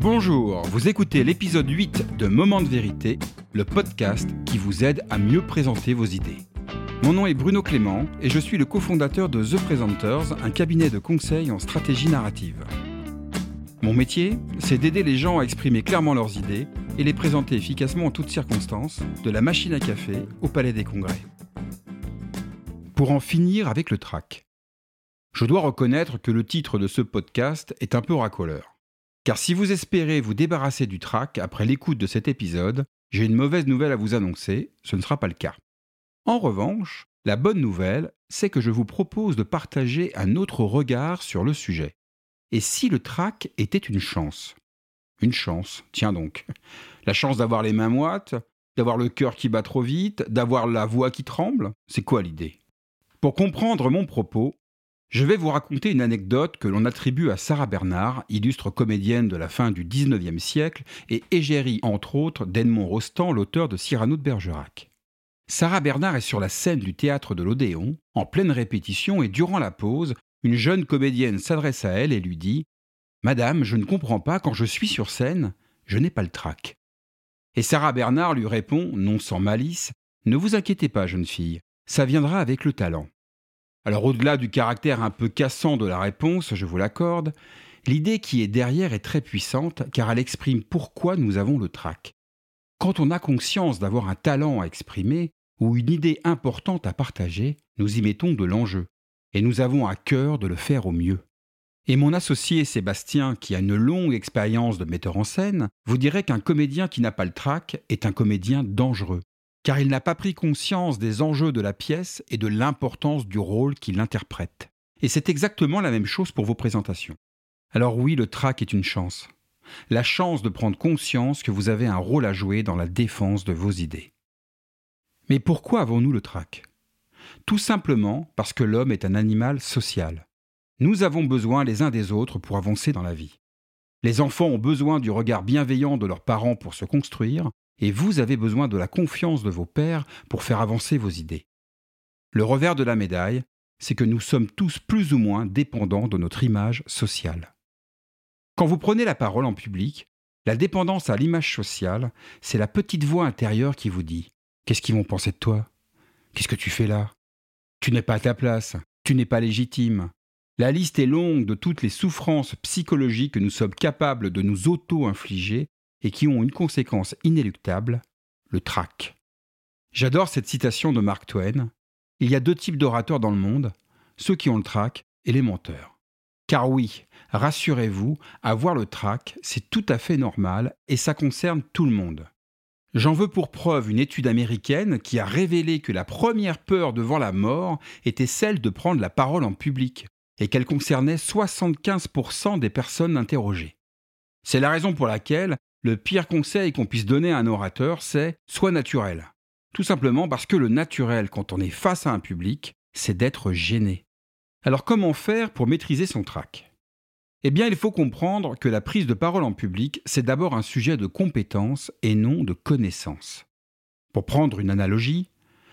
Bonjour, vous écoutez l'épisode 8 de Moment de vérité, le podcast qui vous aide à mieux présenter vos idées. Mon nom est Bruno Clément et je suis le cofondateur de The Presenters, un cabinet de conseil en stratégie narrative. Mon métier, c'est d'aider les gens à exprimer clairement leurs idées et les présenter efficacement en toutes circonstances, de la machine à café au palais des congrès. Pour en finir avec le trac. Je dois reconnaître que le titre de ce podcast est un peu racoleur. Car si vous espérez vous débarrasser du trac après l'écoute de cet épisode, j'ai une mauvaise nouvelle à vous annoncer, ce ne sera pas le cas. En revanche, la bonne nouvelle, c'est que je vous propose de partager un autre regard sur le sujet. Et si le trac était une chance? Une chance, tiens donc. La chance d'avoir les mains moites, d'avoir le cœur qui bat trop vite, d'avoir la voix qui tremble? C'est quoi l'idée? Pour comprendre mon propos, je vais vous raconter une anecdote que l'on attribue à Sarah Bernard, illustre comédienne de la fin du XIXe siècle, et égérie entre autres d'Edmond Rostand, l'auteur de Cyrano de Bergerac. Sarah Bernard est sur la scène du théâtre de l'Odéon, en pleine répétition, et durant la pause, une jeune comédienne s'adresse à elle et lui dit Madame, je ne comprends pas, quand je suis sur scène, je n'ai pas le trac. Et Sarah Bernard lui répond, non sans malice Ne vous inquiétez pas, jeune fille, ça viendra avec le talent. Alors au-delà du caractère un peu cassant de la réponse, je vous l'accorde, l'idée qui est derrière est très puissante car elle exprime pourquoi nous avons le trac. Quand on a conscience d'avoir un talent à exprimer ou une idée importante à partager, nous y mettons de l'enjeu et nous avons à cœur de le faire au mieux. Et mon associé Sébastien, qui a une longue expérience de metteur en scène, vous dirait qu'un comédien qui n'a pas le trac est un comédien dangereux car il n'a pas pris conscience des enjeux de la pièce et de l'importance du rôle qu'il interprète. Et c'est exactement la même chose pour vos présentations. Alors oui, le trac est une chance. La chance de prendre conscience que vous avez un rôle à jouer dans la défense de vos idées. Mais pourquoi avons-nous le trac? Tout simplement parce que l'homme est un animal social. Nous avons besoin les uns des autres pour avancer dans la vie. Les enfants ont besoin du regard bienveillant de leurs parents pour se construire, et vous avez besoin de la confiance de vos pères pour faire avancer vos idées. Le revers de la médaille, c'est que nous sommes tous plus ou moins dépendants de notre image sociale. Quand vous prenez la parole en public, la dépendance à l'image sociale, c'est la petite voix intérieure qui vous dit ⁇ Qu'est-ce qu'ils vont penser de toi? Qu'est-ce que tu fais là? Tu n'es pas à ta place, tu n'es pas légitime. ⁇ La liste est longue de toutes les souffrances psychologiques que nous sommes capables de nous auto-infliger et qui ont une conséquence inéluctable, le trac. J'adore cette citation de Mark Twain. Il y a deux types d'orateurs dans le monde, ceux qui ont le trac et les menteurs. Car oui, rassurez-vous, avoir le trac, c'est tout à fait normal et ça concerne tout le monde. J'en veux pour preuve une étude américaine qui a révélé que la première peur devant la mort était celle de prendre la parole en public et qu'elle concernait 75% des personnes interrogées. C'est la raison pour laquelle le pire conseil qu'on puisse donner à un orateur, c'est sois naturel. Tout simplement parce que le naturel, quand on est face à un public, c'est d'être gêné. Alors comment faire pour maîtriser son trac? Eh bien, il faut comprendre que la prise de parole en public, c'est d'abord un sujet de compétence et non de connaissance. Pour prendre une analogie,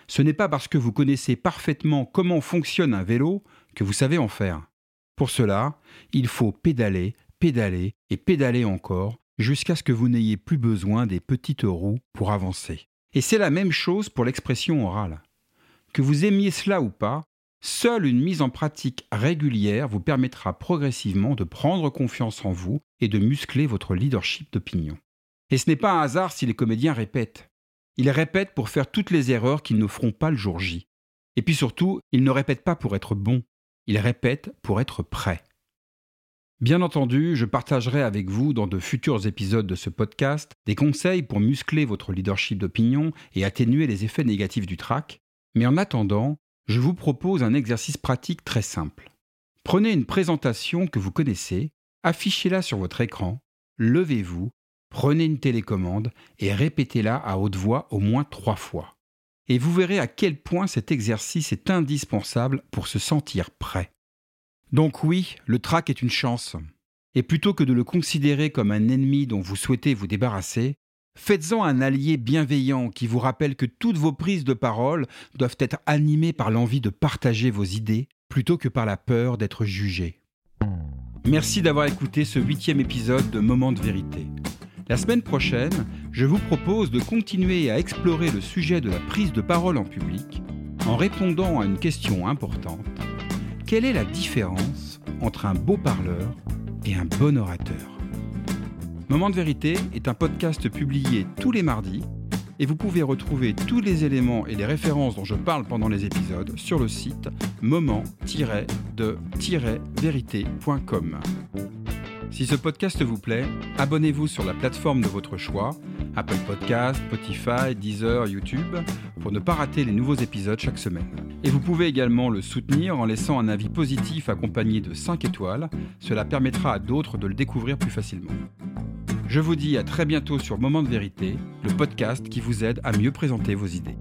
ce n'est pas parce que vous connaissez parfaitement comment fonctionne un vélo que vous savez en faire. Pour cela, il faut pédaler, pédaler et pédaler encore jusqu'à ce que vous n'ayez plus besoin des petites roues pour avancer. Et c'est la même chose pour l'expression orale. Que vous aimiez cela ou pas, seule une mise en pratique régulière vous permettra progressivement de prendre confiance en vous et de muscler votre leadership d'opinion. Et ce n'est pas un hasard si les comédiens répètent. Ils répètent pour faire toutes les erreurs qu'ils ne feront pas le jour J. Et puis surtout, ils ne répètent pas pour être bons, ils répètent pour être prêts. Bien entendu, je partagerai avec vous dans de futurs épisodes de ce podcast des conseils pour muscler votre leadership d'opinion et atténuer les effets négatifs du trac, mais en attendant, je vous propose un exercice pratique très simple. Prenez une présentation que vous connaissez, affichez-la sur votre écran, levez-vous, prenez une télécommande et répétez-la à haute voix au moins trois fois. Et vous verrez à quel point cet exercice est indispensable pour se sentir prêt. Donc oui, le trac est une chance. Et plutôt que de le considérer comme un ennemi dont vous souhaitez vous débarrasser, faites-en un allié bienveillant qui vous rappelle que toutes vos prises de parole doivent être animées par l'envie de partager vos idées plutôt que par la peur d'être jugé. Merci d'avoir écouté ce huitième épisode de Moment de vérité. La semaine prochaine, je vous propose de continuer à explorer le sujet de la prise de parole en public en répondant à une question importante. Quelle est la différence entre un beau parleur et un bon orateur? Moment de vérité est un podcast publié tous les mardis et vous pouvez retrouver tous les éléments et les références dont je parle pendant les épisodes sur le site moment-de-vérité.com. Si ce podcast vous plaît, abonnez-vous sur la plateforme de votre choix, Apple Podcast, Spotify, Deezer, YouTube, pour ne pas rater les nouveaux épisodes chaque semaine. Et vous pouvez également le soutenir en laissant un avis positif accompagné de 5 étoiles, cela permettra à d'autres de le découvrir plus facilement. Je vous dis à très bientôt sur Moment de vérité, le podcast qui vous aide à mieux présenter vos idées.